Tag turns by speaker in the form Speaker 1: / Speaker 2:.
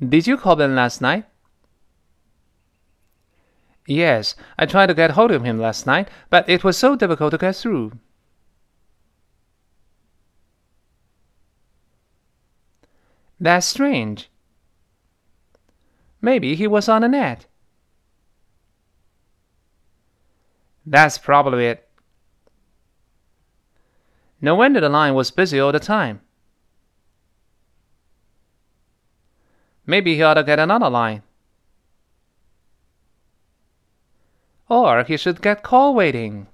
Speaker 1: Did you call Ben last night? Yes, I tried to get hold of him last night, but it was so difficult to get through. That's strange. Maybe he was on a net. That's probably it. No wonder the line was busy all the time. Maybe he ought to get another line. Or he should get call waiting.